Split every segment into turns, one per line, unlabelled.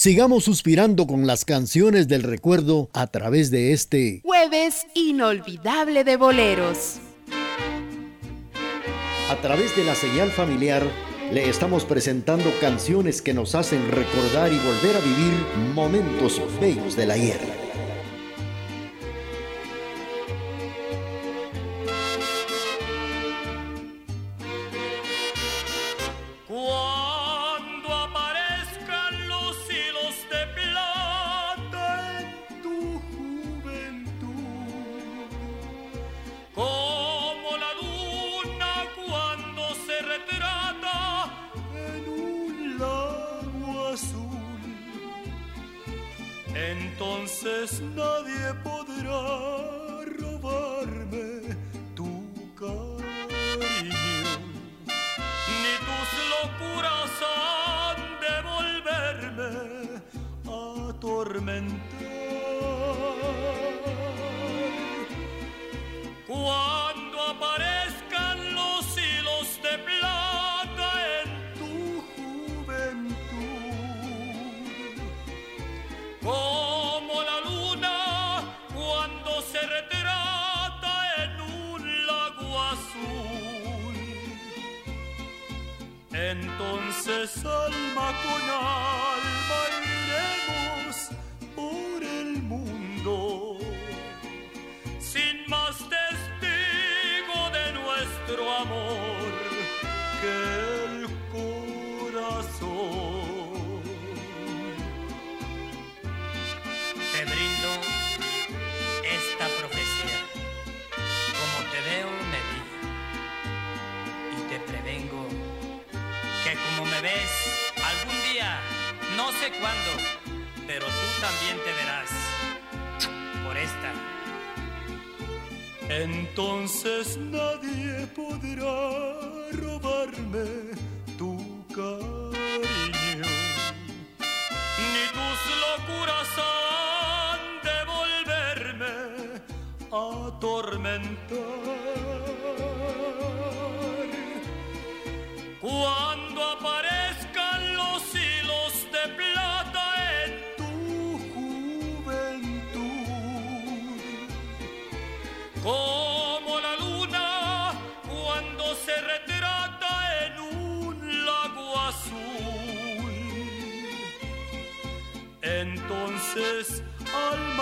Sigamos suspirando con las canciones del recuerdo a través de este
jueves inolvidable de boleros.
A través de la señal familiar le estamos presentando canciones que nos hacen recordar y volver a vivir momentos bellos de la hierba. revés. Algún día, no sé cuándo, pero tú también te verás
por esta. Entonces nadie
podrá robarme tu cariño, ni tus locuras.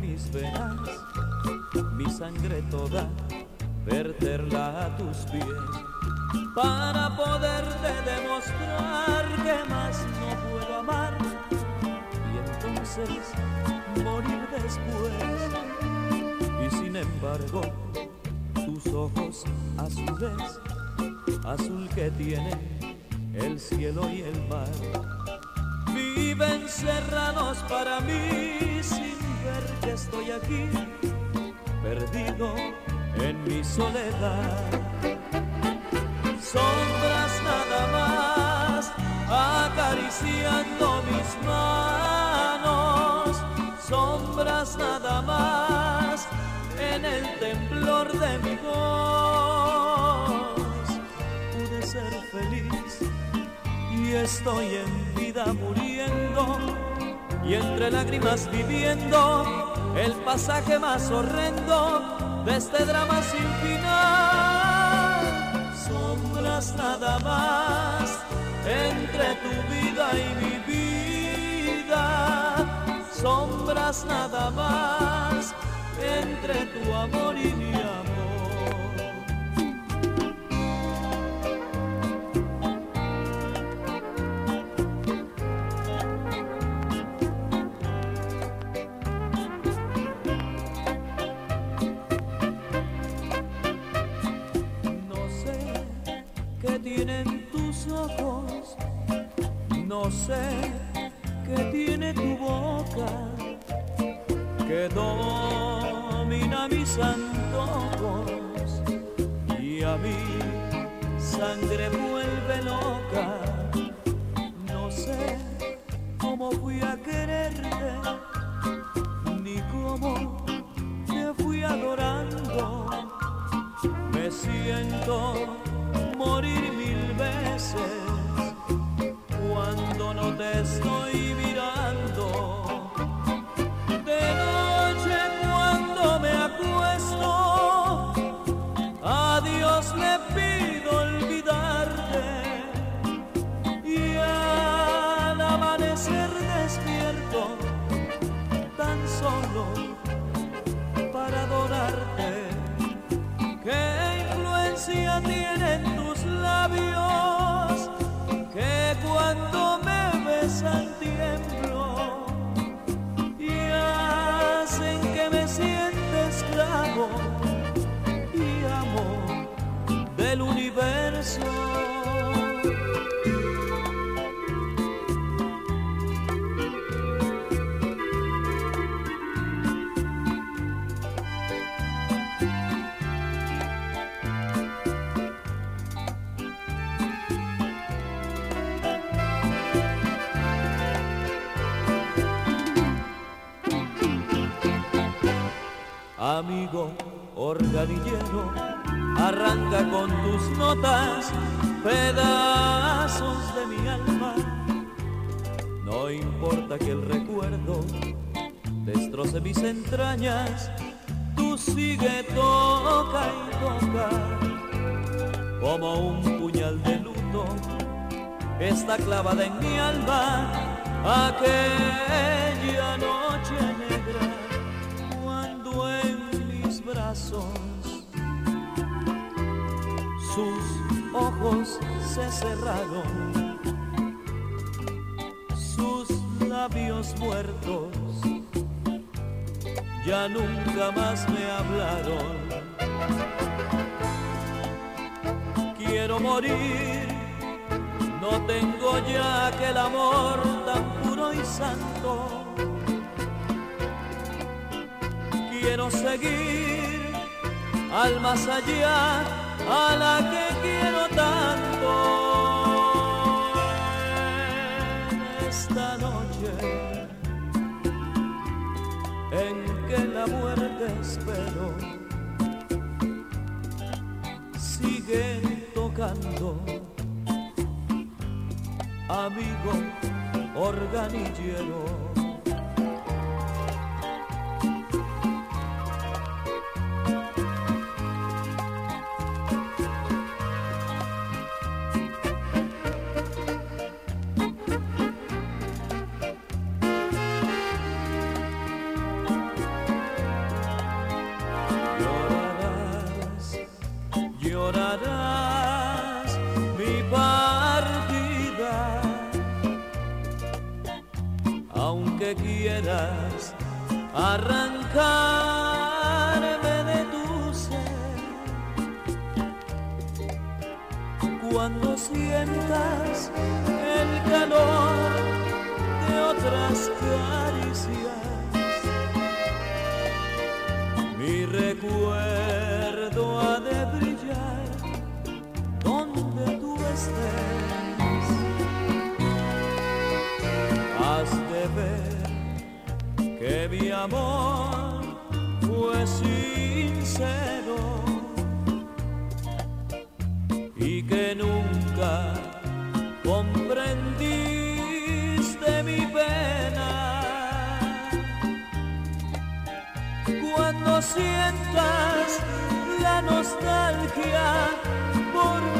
mis venas, mi sangre toda, verterla a tus pies, para poderte demostrar que más no puedo amar morir después. Y sin embargo, tus ojos azules, azul que tienen el cielo y el mar, viven cerrados para mí sin ver que estoy aquí, perdido en mi soledad. Sombras nada más acariciando mis manos sombras nada más en el temblor de mi voz. Pude ser feliz estoy en vida muriendo y entre lágrimas viviendo el pasaje más horrendo de este drama sin final. Sombras nada más entre tu vida y mi vida sombras nada más entre tu amor y mi amor. No sé qué tiene tu boca, que domina mis antojos y a mí sangre vuelve loca. No sé cómo fui a quererte, ni cómo te fui adorando. Me siento morir mil veces no te estoy Amigo organillero, arranca con tus notas pedazos de mi alma. No importa que el recuerdo destroce mis entrañas, tú sigue, toca y toca, como un puñal de luto, está clavada en mi alma aquella noche negra sus ojos se cerraron, sus labios muertos. Ya nunca más me hablaron. Quiero morir, no tengo ya aquel amor tan puro y santo. Quiero seguir al más allá, a la que quiero tanto. En esta noche en que la muerte espero, sigue tocando, amigo organillero. Quieras arrancarme de tu ser. Cuando sientas el calor de otras caricias mi recuerdo ha de brillar donde tú estés. Mi amor fue sincero y que nunca comprendiste mi pena. Cuando sientas la nostalgia por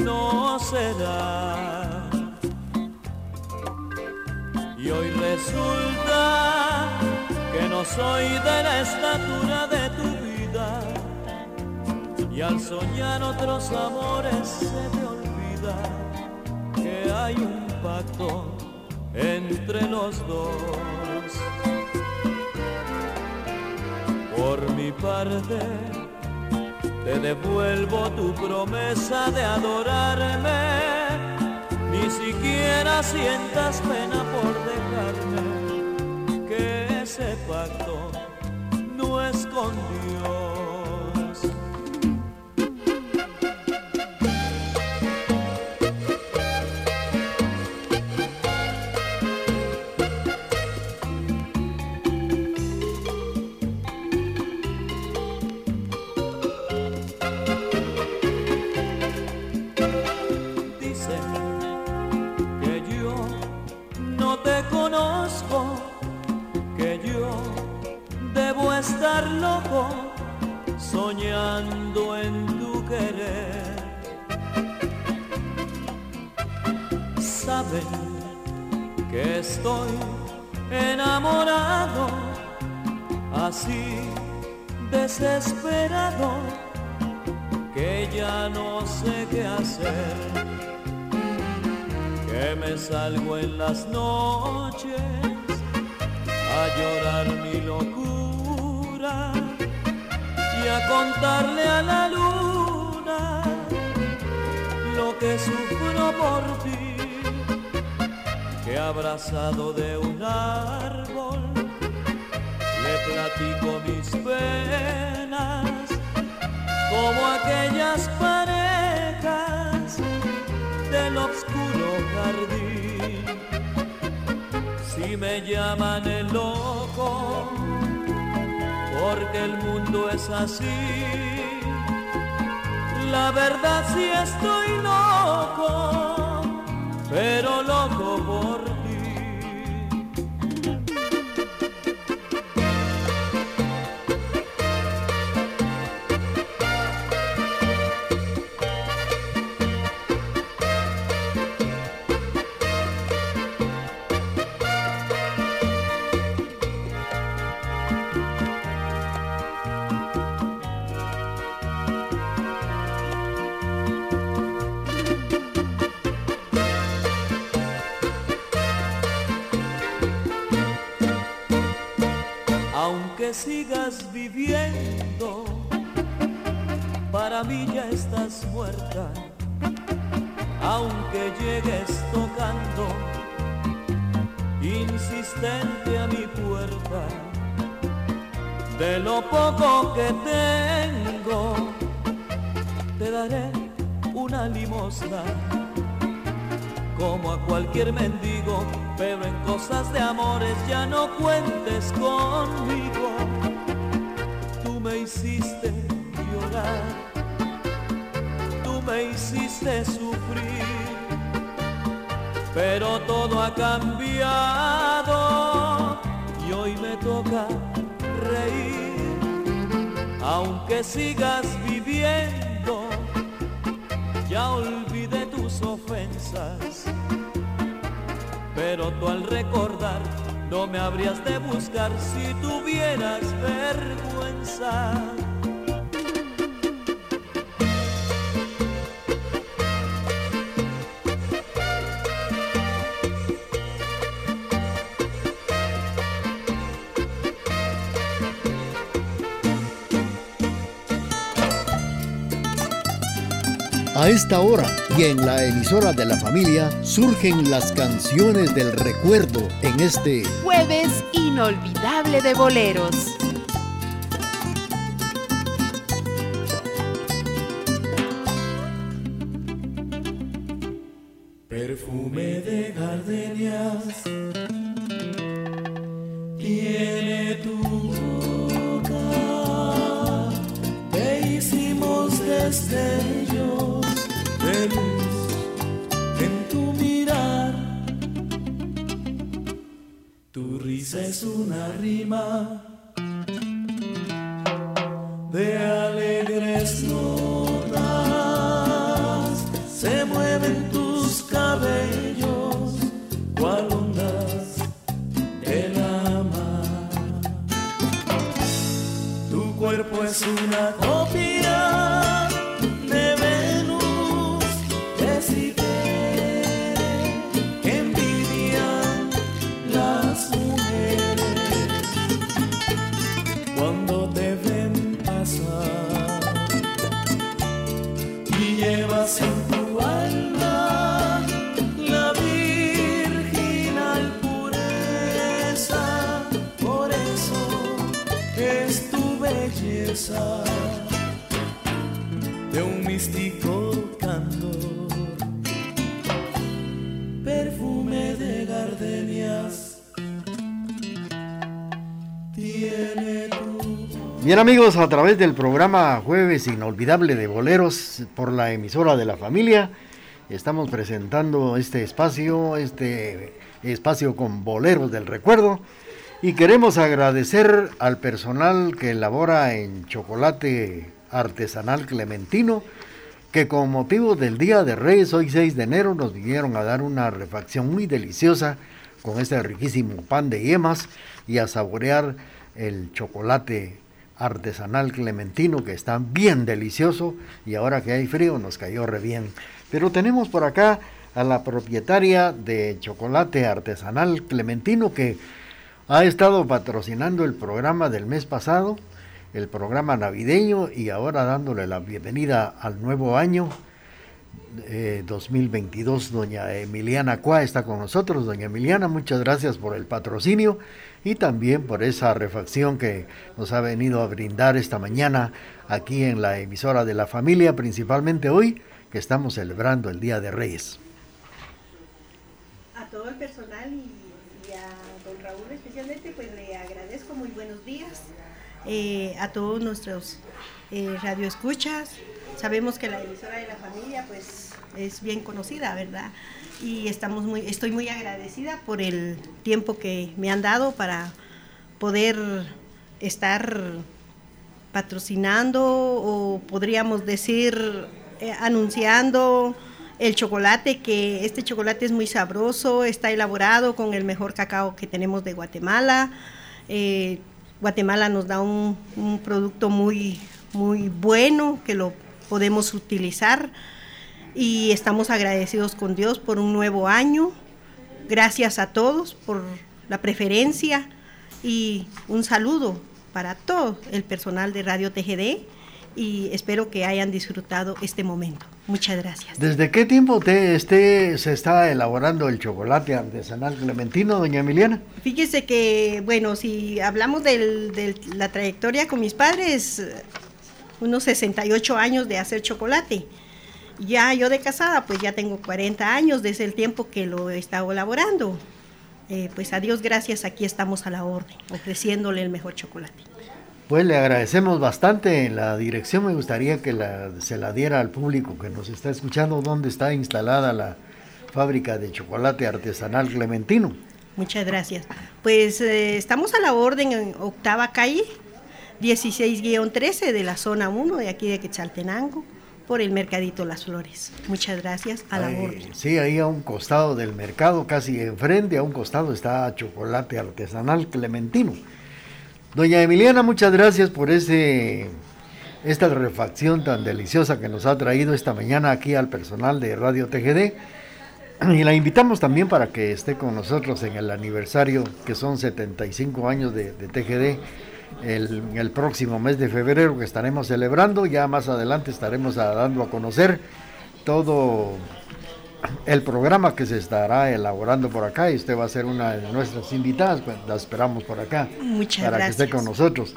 no será. Y hoy resulta que no soy de la estatura de tu vida, y al soñar otros amores se te olvida que hay un pacto entre los dos. Por mi parte, te devuelvo tu promesa de adorarme, ni siquiera sientas pena por dejarme, que ese pacto no es soñando en tu querer. Saben que estoy enamorado, así desesperado, que ya no sé qué hacer, que me salgo en las noches a llorar mi locura y a contarle a la luna lo que sufro por ti, que abrazado de un árbol le platico mis penas como aquellas parejas del oscuro jardín. Si me llaman el loco, porque el mundo es así. La verdad sí estoy loco, pero loco por sigas viviendo, para mí ya estás muerta, aunque llegues tocando insistente a mi puerta, de lo poco que tengo, te daré una limosna como a cualquier mendigo, pero en cosas de amores ya no cuentes conmigo. Tú me hiciste llorar, tú me hiciste sufrir, pero todo ha cambiado y hoy me toca reír, aunque sigas viviendo, ya olvidé pero tú al recordar no me habrías de buscar si tuvieras vergüenza.
A esta hora y en la emisora de la familia surgen las canciones del recuerdo en este
jueves inolvidable de boleros.
Perfume de gardenias tiene tu boca, te hicimos desde Es una rima de alegres notas. Se mueven tus cabellos, cual ondas del mar. Tu cuerpo es una
Bien amigos, a través del programa Jueves Inolvidable de Boleros por la emisora de la familia, estamos presentando este espacio, este espacio con boleros del recuerdo y queremos agradecer al personal que elabora en chocolate artesanal clementino que con motivo del Día de Reyes, hoy 6 de enero, nos vinieron a dar una refacción muy deliciosa con este riquísimo pan de yemas y a saborear el chocolate artesanal clementino que está bien delicioso y ahora que hay frío nos cayó re bien. Pero tenemos por acá a la propietaria de chocolate artesanal clementino que ha estado patrocinando el programa del mes pasado, el programa navideño y ahora dándole la bienvenida al nuevo año eh, 2022. Doña Emiliana Cuá está con nosotros. Doña Emiliana, muchas gracias por el patrocinio y también por esa refacción que nos ha venido a brindar esta mañana aquí en la emisora de la familia, principalmente hoy que estamos celebrando el Día de Reyes.
A todo el personal y, a don Raúl especialmente, pues le agradezco muy buenos días. Eh, a todos nuestros eh, radioescuchas. Sabemos que la emisora de la familia pues es bien conocida, ¿verdad? Y estamos muy, estoy muy agradecida por el tiempo que me han dado para poder estar patrocinando o podríamos decir eh, anunciando el chocolate, que este chocolate es muy sabroso, está elaborado con el mejor cacao que tenemos de Guatemala. Eh, Guatemala nos da un, un, producto muy, muy bueno que lo podemos utilizar y estamos agradecidos con Dios por un nuevo año. Gracias a todos por la preferencia y un saludo para todo el personal de Radio TGD y espero que hayan disfrutado este momento. Muchas gracias.
¿Desde qué tiempo te, este, se está elaborando el chocolate artesanal clementino, doña Emiliana?
Fíjese que, bueno, si hablamos del, de la trayectoria con mis padres, unos 68 años de hacer chocolate. Ya yo de casada, pues ya tengo 40 años desde el tiempo que lo he estado elaborando. Eh, pues a Dios gracias, aquí estamos a la orden, ofreciéndole el mejor chocolate.
Pues le agradecemos bastante. La dirección me gustaría que la, se la diera al público que nos está escuchando, dónde está instalada la fábrica de chocolate artesanal Clementino.
Muchas gracias. Pues eh, estamos a la orden en octava calle, 16-13 de la zona 1 de aquí de Quetzaltenango, por el Mercadito Las Flores. Muchas gracias a la
Ay. Sí, ahí a un costado del mercado, casi enfrente, a un costado está chocolate artesanal Clementino. Doña Emiliana, muchas gracias por ese, esta refacción tan deliciosa que nos ha traído esta mañana aquí al personal de Radio TGD. Y la invitamos también para que esté con nosotros en el aniversario, que son 75 años de, de TGD, el, el, próximo mes de febrero que estaremos celebrando. Ya más adelante estaremos dando a conocer todo el programa que se estará elaborando por acá y usted va a ser una de nuestras invitadas, pues la esperamos por acá
Muchas
para
gracias.
que esté con nosotros.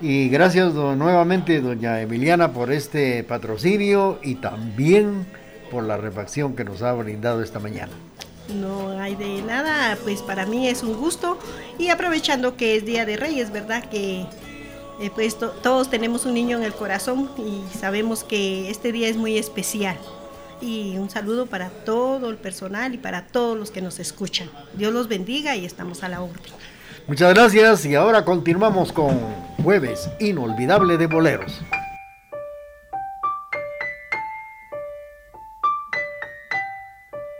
Y gracias do, nuevamente, doña Emiliana, por este patrocinio y también por la refacción que nos ha brindado esta mañana.
No hay de nada, pues para mí es un gusto y aprovechando que es Día de Reyes, ¿verdad? Que eh, pues todos tenemos un niño en el corazón y sabemos que este día es muy especial. Y un saludo para todo el personal y para todos los que nos escuchan. Dios los bendiga y estamos a la orden.
Muchas gracias y ahora continuamos con Jueves Inolvidable de Boleros.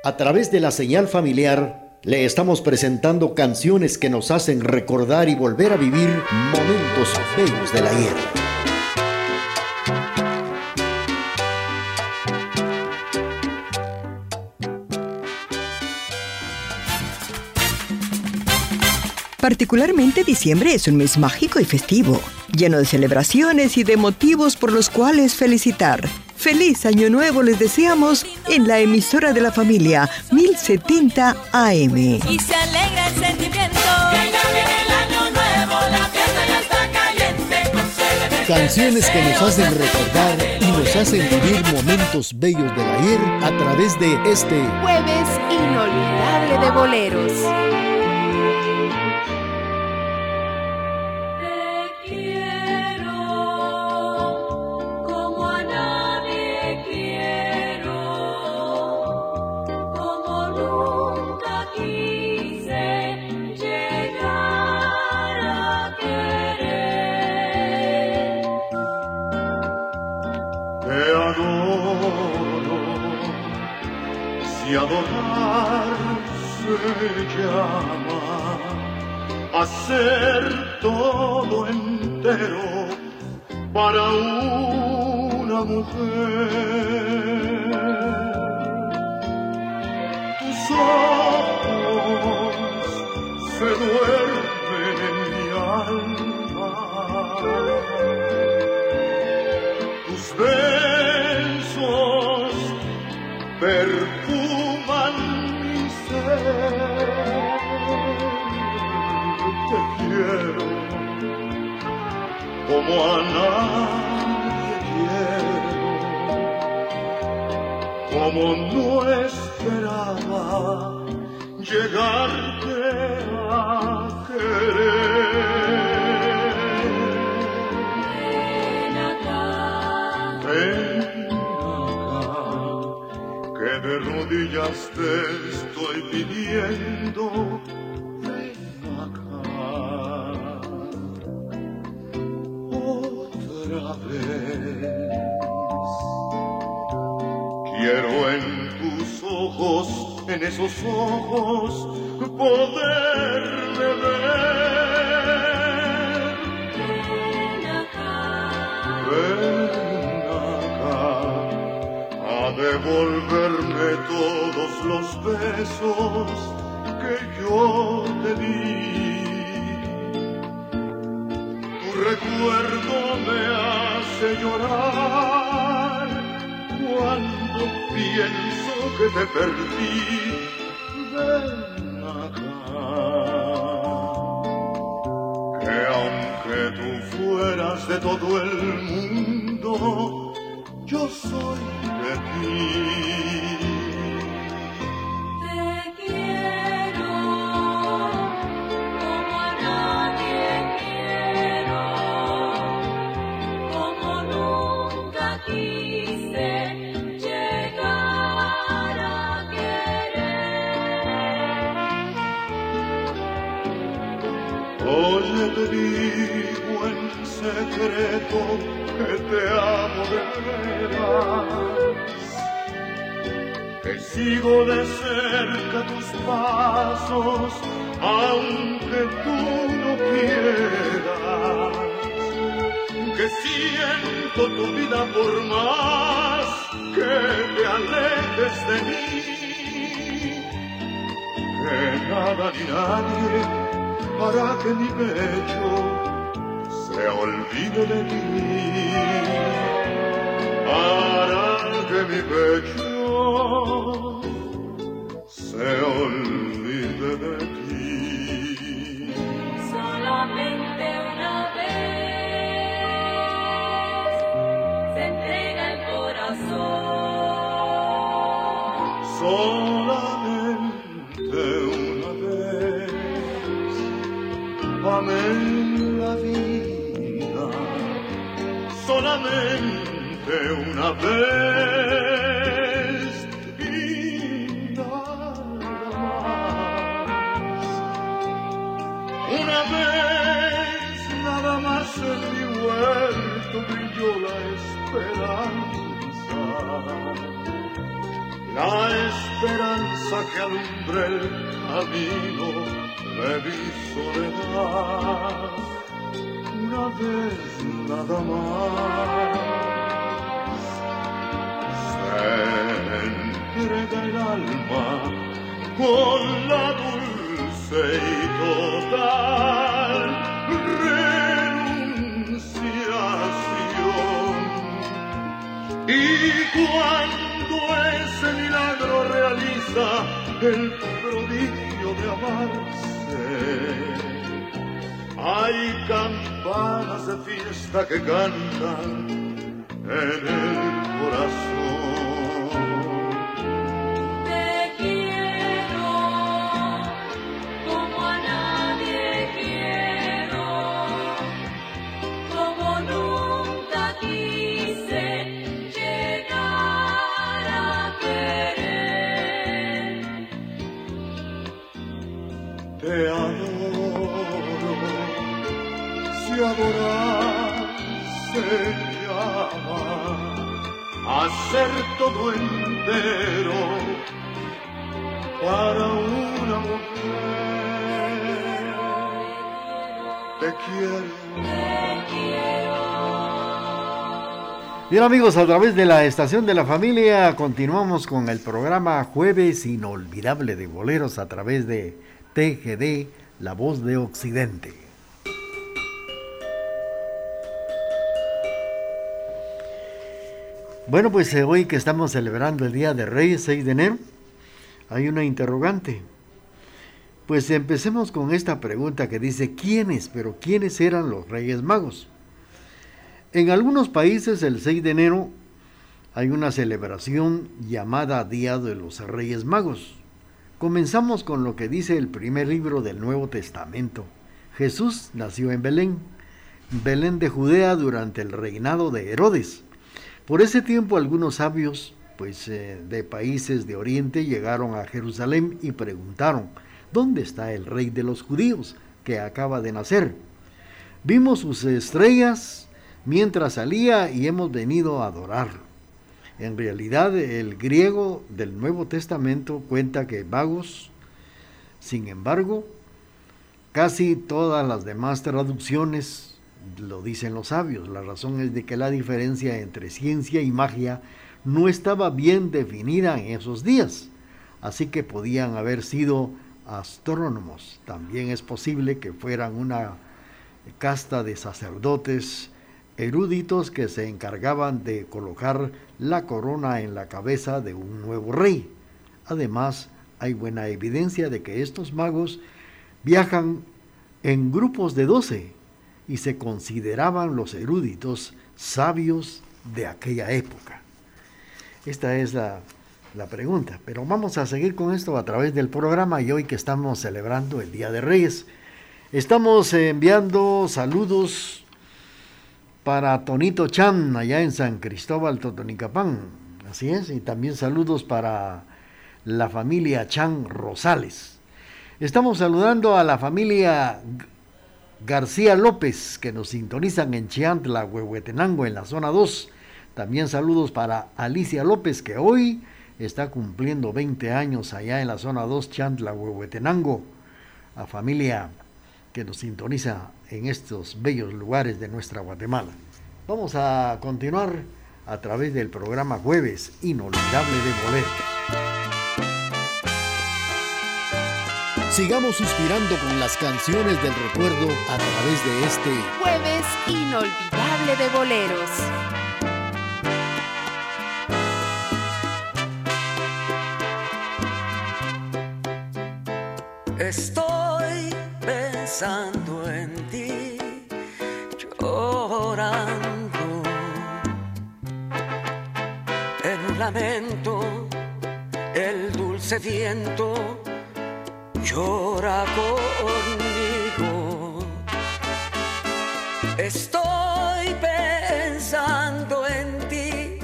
A través de la señal familiar le estamos presentando canciones que nos hacen recordar y volver a vivir momentos bellos de la guerra.
Particularmente diciembre es un mes mágico y festivo, lleno de celebraciones y de motivos por los cuales felicitar. Feliz Año Nuevo les deseamos en la emisora de la familia 1070 AM. Y se alegra el sentimiento. Que ya viene el año nuevo, la fiesta ya está
caliente. Canciones que nos hacen recordar y nos hacen vivir momentos bellos del ayer a través de este
jueves inolvidable de boleros.
Llama a ser todo entero para una mujer. Tus ojos se duermen como a nadie quiero, como no esperaba llegarte a querer.
Ven acá,
ven acá, que de rodillas te estoy pidiendo En tus ojos, en esos ojos, poderme ver.
Ven acá,
ven acá, a devolverme todos los besos que yo te di. Tu recuerdo me hace llorar pienso que te perdí. Ven acá, que aunque tú fueras de todo el mundo, yo soy de ti. Que te amo de veras, que sigo de cerca tus pasos, aunque tú no quieras, que siento tu vida por más que te alejes de mí, que nada ni nadie para que mi pecho se olvide de ti, para que mi pecho se olvide de ti.
Solamente una vez se entrega el corazón.
en la vida solamente una vez y nada más. Una vez nada más en mi huerto brilló la esperanza. La esperanza que alumbra el camino de mi soledad. Una vez nada más. Se entrega el alma con la dulce y total renunciación. Y cuando ese milagro realiza el prodigio de amarse, hay campanas de fiesta que cantan en el corazón. Todo entero para una mujer. Te quiero.
Bien amigos, a través de la estación de la familia continuamos con el programa Jueves Inolvidable de Boleros a través de TGD, La Voz de Occidente. Bueno, pues eh, hoy que estamos celebrando el Día de Reyes, 6 de enero, hay una interrogante. Pues empecemos con esta pregunta que dice, ¿quiénes, pero quiénes eran los Reyes Magos? En algunos países el 6 de enero hay una celebración llamada Día de los Reyes Magos. Comenzamos con lo que dice el primer libro del Nuevo Testamento. Jesús nació en Belén, Belén de Judea durante el reinado de Herodes. Por ese tiempo algunos sabios pues eh, de países de Oriente llegaron a Jerusalén y preguntaron, ¿dónde está el rey de los judíos que acaba de nacer? Vimos sus estrellas mientras salía y hemos venido a adorarlo. En realidad el griego del Nuevo Testamento cuenta que vagos, sin embargo, casi todas las demás traducciones lo dicen los sabios. La razón es de que la diferencia entre ciencia y magia no estaba bien definida en esos días, así que podían haber sido astrónomos. También es posible que fueran una casta de sacerdotes eruditos que se encargaban de colocar la corona en la cabeza de un nuevo rey. Además, hay buena evidencia de que estos magos viajan en grupos de doce y se consideraban los eruditos sabios de aquella época. Esta es la, la, pregunta, pero vamos a seguir con esto a través del programa y hoy que estamos celebrando el Día de Reyes, estamos enviando saludos para Tonito Chan allá en San Cristóbal, Totonicapán, así es, y también saludos para la familia Chan Rosales. Estamos saludando a la familia García López, que nos sintonizan en Chiantla, Huehuetenango, en la zona 2. También saludos para Alicia López, que hoy está cumpliendo 20 años allá en la zona 2, Chantla, Huehuetenango. A familia que nos sintoniza en estos bellos lugares de nuestra Guatemala. Vamos a continuar a través del programa Jueves Inolvidable de Boleros. Sigamos suspirando con las canciones del recuerdo a través de este
Jueves Inolvidable de Boleros.
Estoy pensando en ti, llorando en un lamento, el dulce viento llora conmigo. Estoy pensando en ti,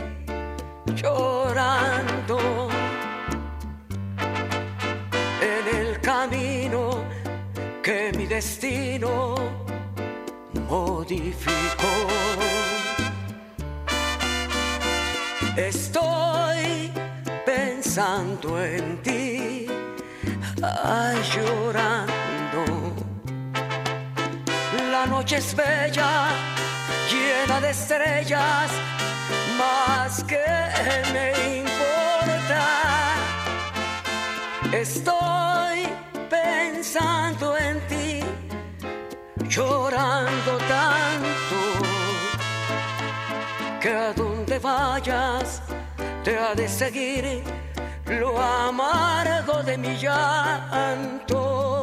llorando en el camino que mi destino modificó. Estoy pensando en ti ay, llorando. La noche es bella, llena de estrellas, más que me importa. Estoy pensando en ti, llorando tanto, que a donde vayas te ha de seguir lo amargo de mi llanto.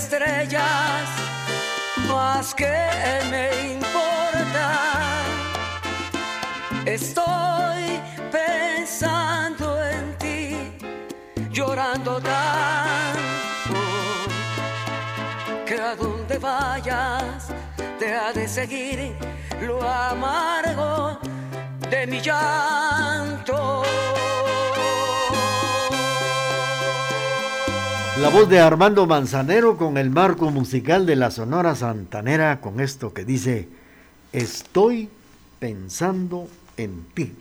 Estrellas, más que me importa. Estoy pensando en ti, llorando tanto que a donde vayas te ha de seguir lo amargo de mi llanto.
La voz de Armando Manzanero con el marco musical de la Sonora Santanera con esto que dice, estoy pensando en ti.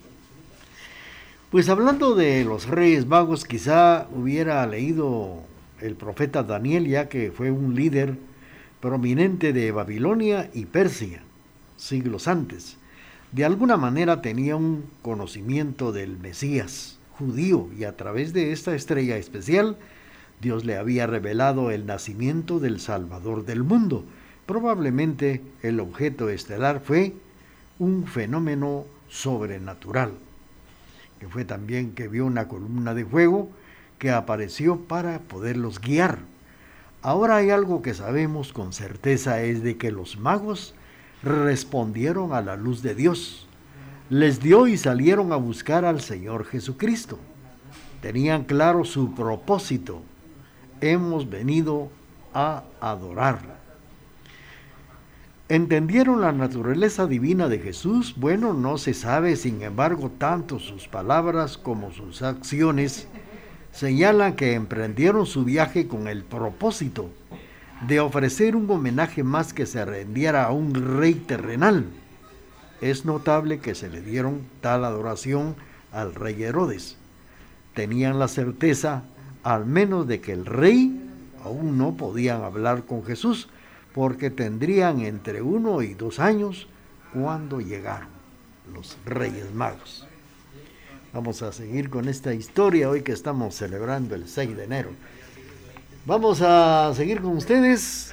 Pues hablando de los Reyes Magos, quizá hubiera leído el profeta Daniel, ya que fue un líder prominente de Babilonia y Persia, siglos antes. De alguna manera tenía un conocimiento del Mesías judío y a través de esta estrella especial Dios le había revelado el nacimiento del Salvador del mundo. Probablemente el objeto estelar fue un fenómeno sobrenatural, que fue también que vio una columna de fuego que apareció para poderlos guiar. Ahora hay algo que sabemos con certeza es de que los magos respondieron a la luz de Dios. Les dio y salieron a buscar al Señor Jesucristo. Tenían claro su propósito. Hemos venido a adorar. ¿Entendieron la naturaleza divina de Jesús? Bueno, no se sabe, sin embargo, tanto sus palabras como sus acciones señalan que emprendieron su viaje con el propósito de ofrecer un homenaje más que se rendiera a un rey terrenal. Es notable que se le dieron tal adoración al rey Herodes. Tenían la certeza al menos de que el rey aún no podían hablar con Jesús, porque tendrían entre uno y dos años cuando llegaron los reyes magos. Vamos a seguir con esta historia hoy que estamos celebrando el 6 de enero. Vamos a seguir con ustedes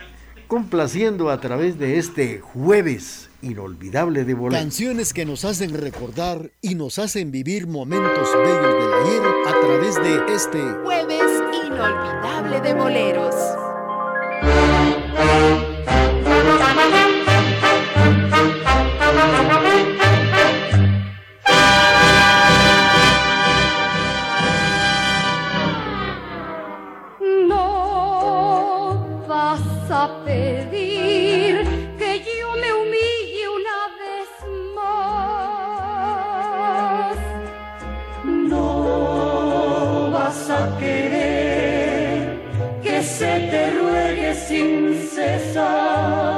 complaciendo a través de este jueves inolvidable de boleros. Canciones que nos hacen recordar y nos hacen vivir momentos bellos del ayer a través de este
Jueves de boleros.
Sin cesar.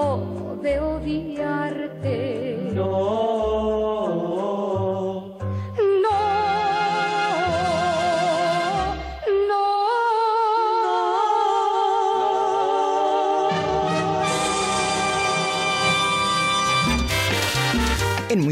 O de odiarte.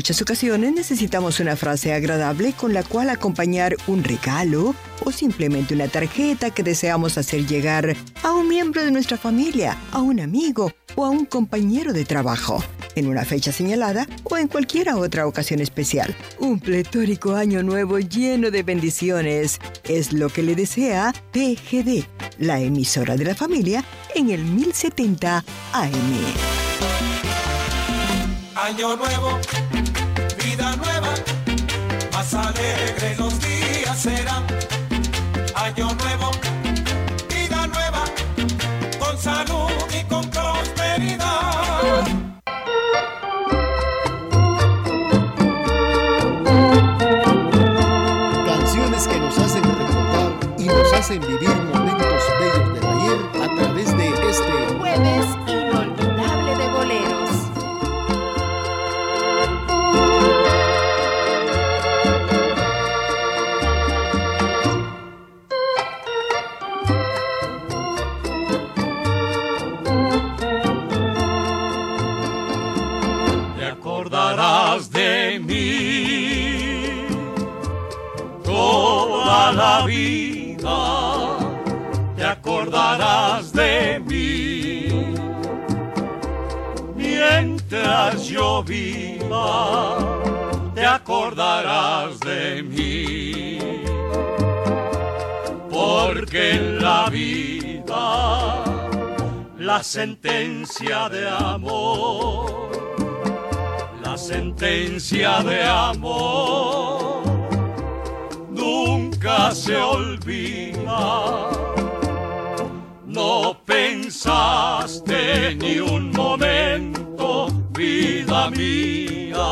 Muchas ocasiones necesitamos una frase agradable con la cual acompañar un regalo o simplemente una tarjeta que deseamos hacer llegar a un miembro de nuestra familia, a un amigo o a un compañero de trabajo, en una fecha señalada o en cualquier otra ocasión especial. Un pletórico año nuevo lleno de bendiciones es lo que le desea TGD, la emisora de la familia en el 1070 AM.
Año nuevo, alegre los días serán. Año nuevo, vida nueva, con salud y con prosperidad.
Canciones que nos hacen recordar y nos hacen vivir
Te acordarás de mí mientras yo viva. Te acordarás de mí porque en la vida la sentencia de amor la sentencia de amor nunca se olvida. No pensaste ni un momento, vida mía,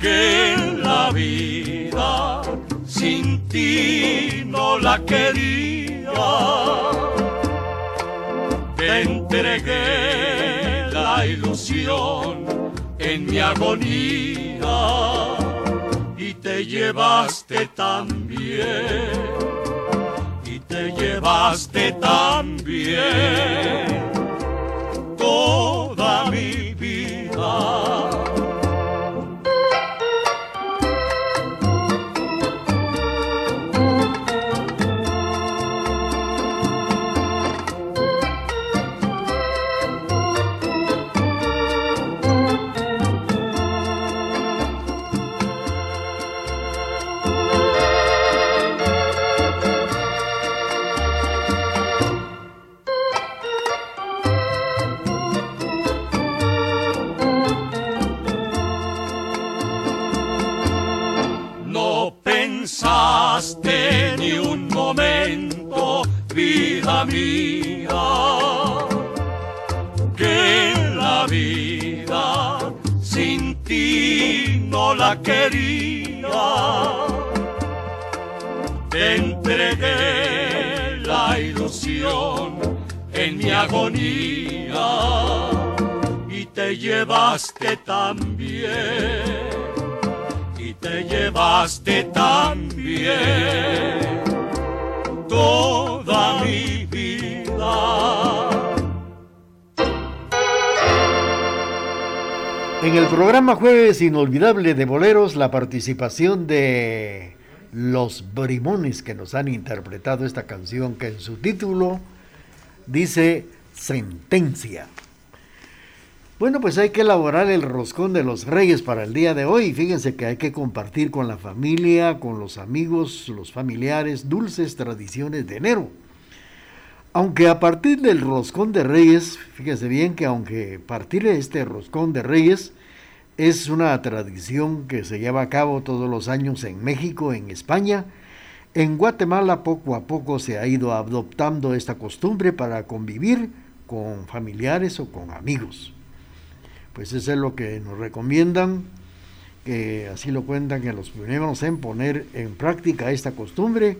que la vida sin ti no la quería te entregué la ilusión en mi agonía te llevaste también, y te llevaste también toda mi vida. Pensaste ni un momento, vida mía, que la vida sin ti no la quería. Te entregué la ilusión en mi agonía y te llevaste también te llevaste también toda mi vida.
En el programa Jueves Inolvidable de Boleros, la participación de los brimones que nos han interpretado esta canción que en su título dice Sentencia. Bueno, pues hay que elaborar el roscón de los reyes para el día de hoy. Fíjense que hay que compartir con la familia, con los amigos, los familiares, dulces tradiciones de enero. Aunque a partir del roscón de reyes, fíjense bien que aunque partir de este roscón de reyes es una tradición que se lleva a cabo todos los años en México, en España, en Guatemala poco a poco se ha ido adoptando esta costumbre para convivir con familiares o con amigos. Pues eso es lo que nos recomiendan, que así lo cuentan, que los primeros en poner en práctica esta costumbre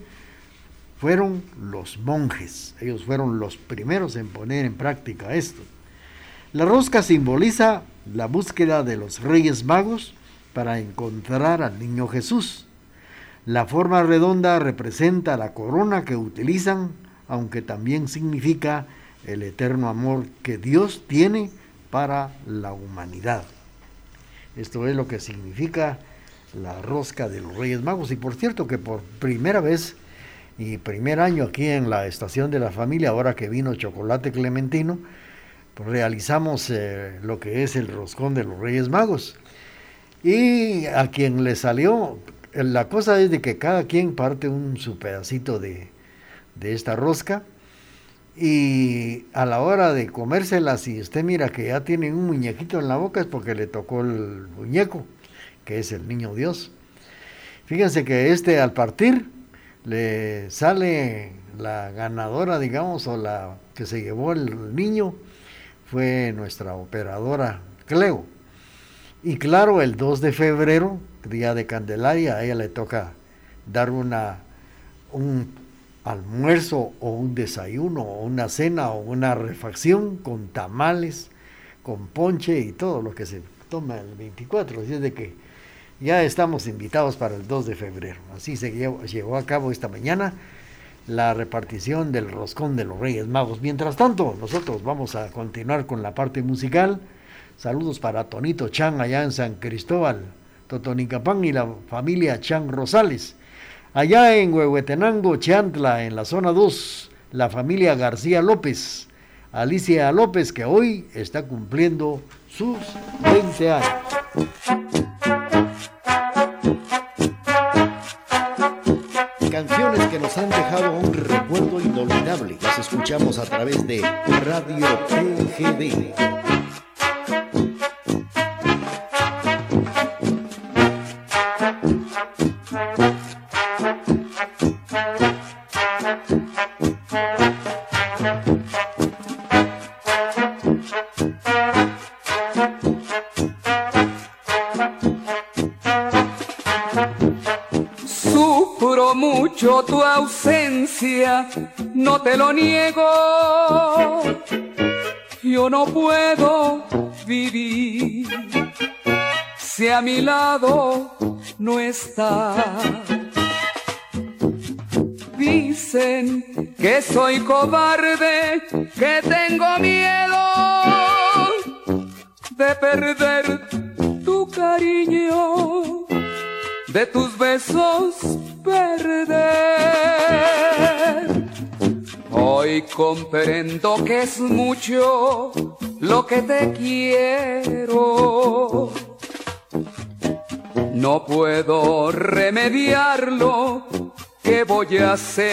fueron los monjes. Ellos fueron los primeros en poner en práctica esto. La rosca simboliza la búsqueda de los Reyes Magos para encontrar al niño Jesús. La forma redonda representa la corona que utilizan, aunque también significa el eterno amor que Dios tiene para la humanidad. Esto es lo que significa la rosca de los Reyes Magos. Y por cierto que por primera vez y primer año aquí en la estación de la familia, ahora que vino Chocolate Clementino, realizamos eh, lo que es el roscón de los Reyes Magos. Y a quien le salió, la cosa es de que cada quien parte un su pedacito de, de esta rosca y a la hora de comérsela, si usted mira que ya tiene un muñequito en la boca es porque le tocó el muñeco, que es el niño Dios. Fíjense que este al partir le sale la ganadora, digamos, o la que se llevó el niño, fue nuestra operadora Cleo. Y claro, el 2 de febrero, día de Candelaria, a ella le toca dar una, un almuerzo o un desayuno o una cena o una refacción con tamales, con ponche y todo lo que se toma el 24. Así es de que ya estamos invitados para el 2 de febrero. Así se llevó, a cabo esta mañana la repartición del roscón de los Reyes Magos. Mientras tanto, nosotros vamos a continuar con la parte musical. Saludos para Tonito Chan allá en San Cristóbal, Totonicapán y la familia Chan Rosales. Allá en Huehuetenango, Chantla, en la zona 2, la familia García López, Alicia López, que hoy está cumpliendo sus 20 años. Canciones que nos han dejado un recuerdo inolvidable. Las escuchamos a través de Radio TGD.
No está. Dicen que soy cobarde, que tengo miedo de perder tu cariño, de tus besos perder. Hoy comprendo que es mucho lo que te quiero. No puedo remediarlo, ¿qué voy a hacer?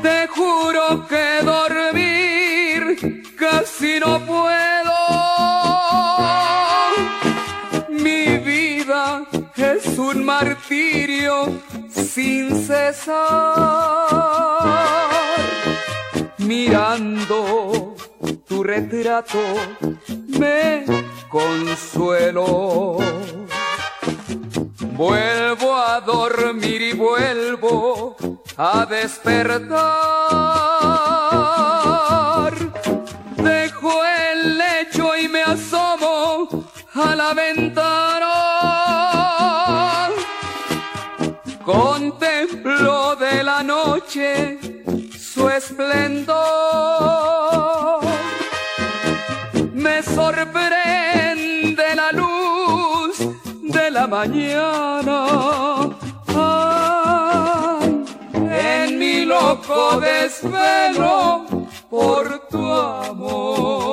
Te juro que dormir casi no puedo un martirio sin cesar. Mirando tu retrato me consuelo. Vuelvo a dormir y vuelvo a despertar. Dejo el lecho y me asomo a la ventana Contemplo de la noche su esplendor. Me sorprende mañana. en mi loco desvelo por tu amor.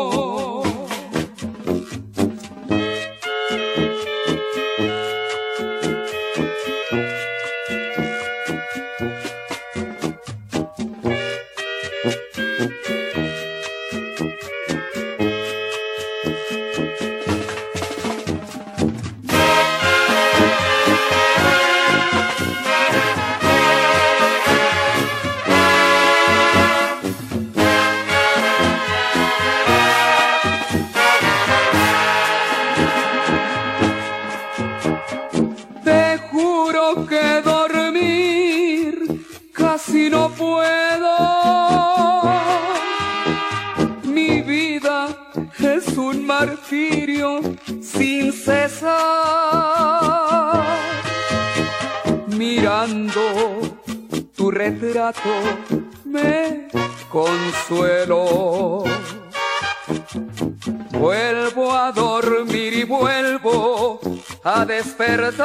un martirio sin cesar. Mirando tu retrato me consuelo. Vuelvo a dormir y vuelvo a despertar.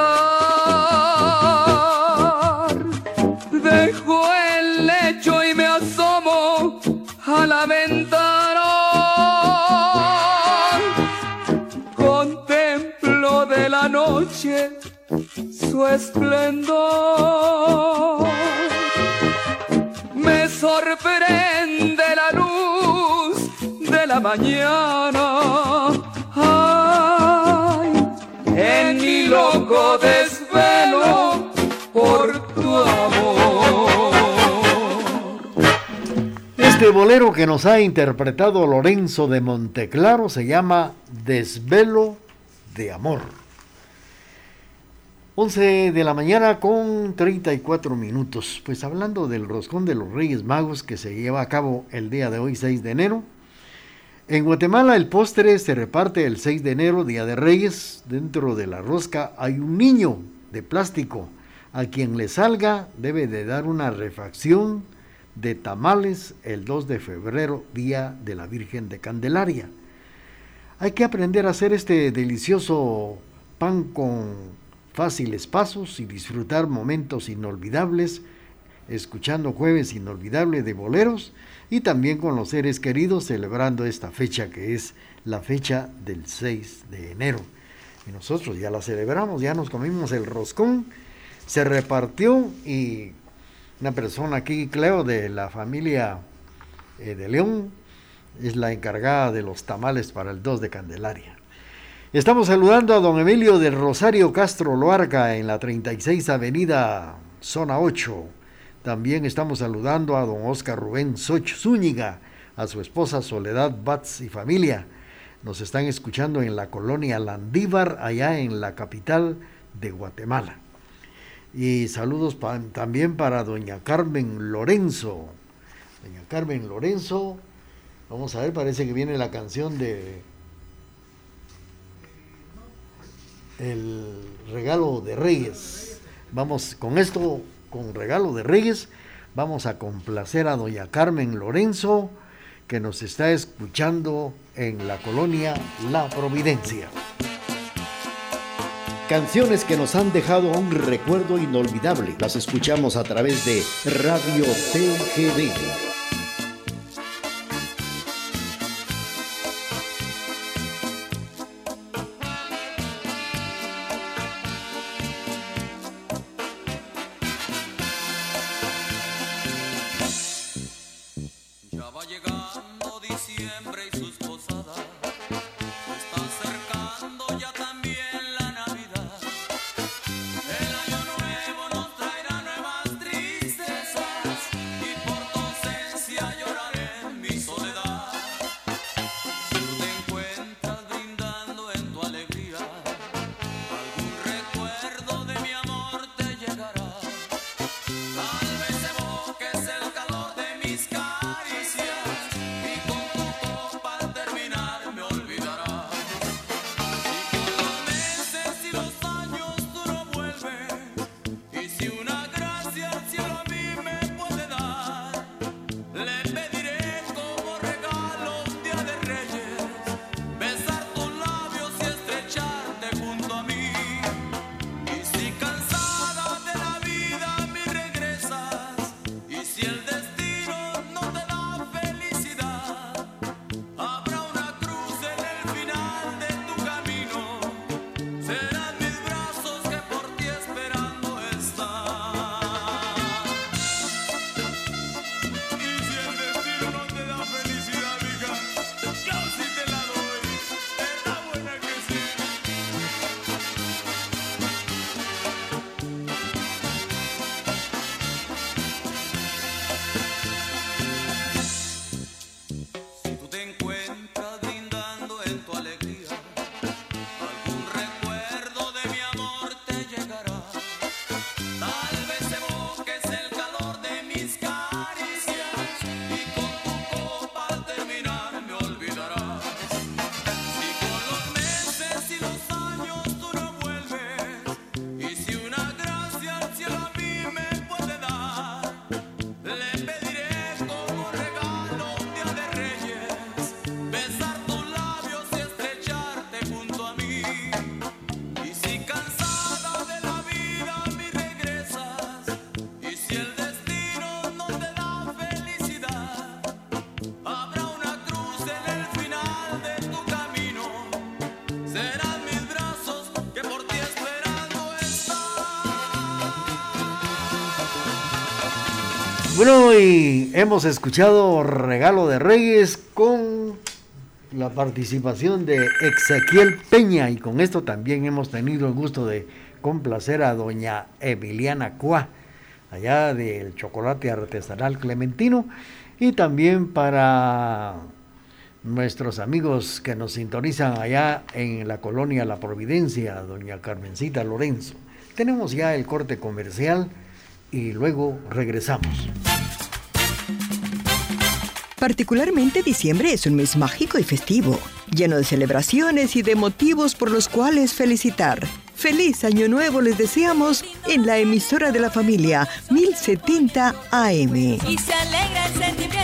Dejo el lecho y me asomo a la ventana. Su esplendor. Me sorprende la luz de la mañana. Ay, en mi loco desvelo por tu amor.
Este bolero que nos ha interpretado Lorenzo de Monteclaro se llama Desvelo de Amor. 11 de la mañana con 34 minutos. Pues hablando del roscón de los Reyes Magos que se lleva a cabo el día de hoy, 6 de enero. En Guatemala el postre se reparte el 6 de enero, Día de Reyes. Dentro de la rosca hay un niño de plástico. A quien le salga debe de dar una refacción de tamales el 2 de febrero, Día de la Virgen de Candelaria. Hay que aprender a hacer este delicioso pan con fáciles pasos y disfrutar momentos inolvidables, escuchando jueves inolvidable de boleros y también con los seres queridos celebrando esta fecha que es la fecha del 6 de enero. Y nosotros ya la celebramos, ya nos comimos el roscón, se repartió y una persona aquí, Cleo, de la familia eh, de León, es la encargada de los tamales para el 2 de Candelaria. Estamos saludando a don Emilio del Rosario Castro Loarca en la 36 Avenida, zona 8. También estamos saludando a don Oscar Rubén Soch Zúñiga, a su esposa Soledad Batz y familia. Nos están escuchando en la colonia Landívar, allá en la capital de Guatemala. Y saludos también para doña Carmen Lorenzo. Doña Carmen Lorenzo, vamos a ver, parece que viene la canción de el regalo de Reyes. Vamos con esto, con regalo de Reyes, vamos a complacer a doña Carmen Lorenzo, que nos está escuchando en la colonia La Providencia.
Canciones que nos han dejado un recuerdo inolvidable. Las escuchamos a través de Radio TGD.
Bueno, y hemos escuchado Regalo de Reyes con la participación de Ezequiel Peña y con esto también hemos tenido el gusto de complacer a doña Emiliana Cuá, allá del chocolate artesanal clementino y también para nuestros amigos que nos sintonizan allá en la colonia La Providencia, doña Carmencita Lorenzo. Tenemos ya el corte comercial y luego regresamos.
Particularmente diciembre es un mes mágico y festivo, lleno de celebraciones y de motivos por los cuales felicitar. Feliz Año Nuevo les deseamos en la emisora de la familia 1070 AM.
Y se alegra el sentimiento.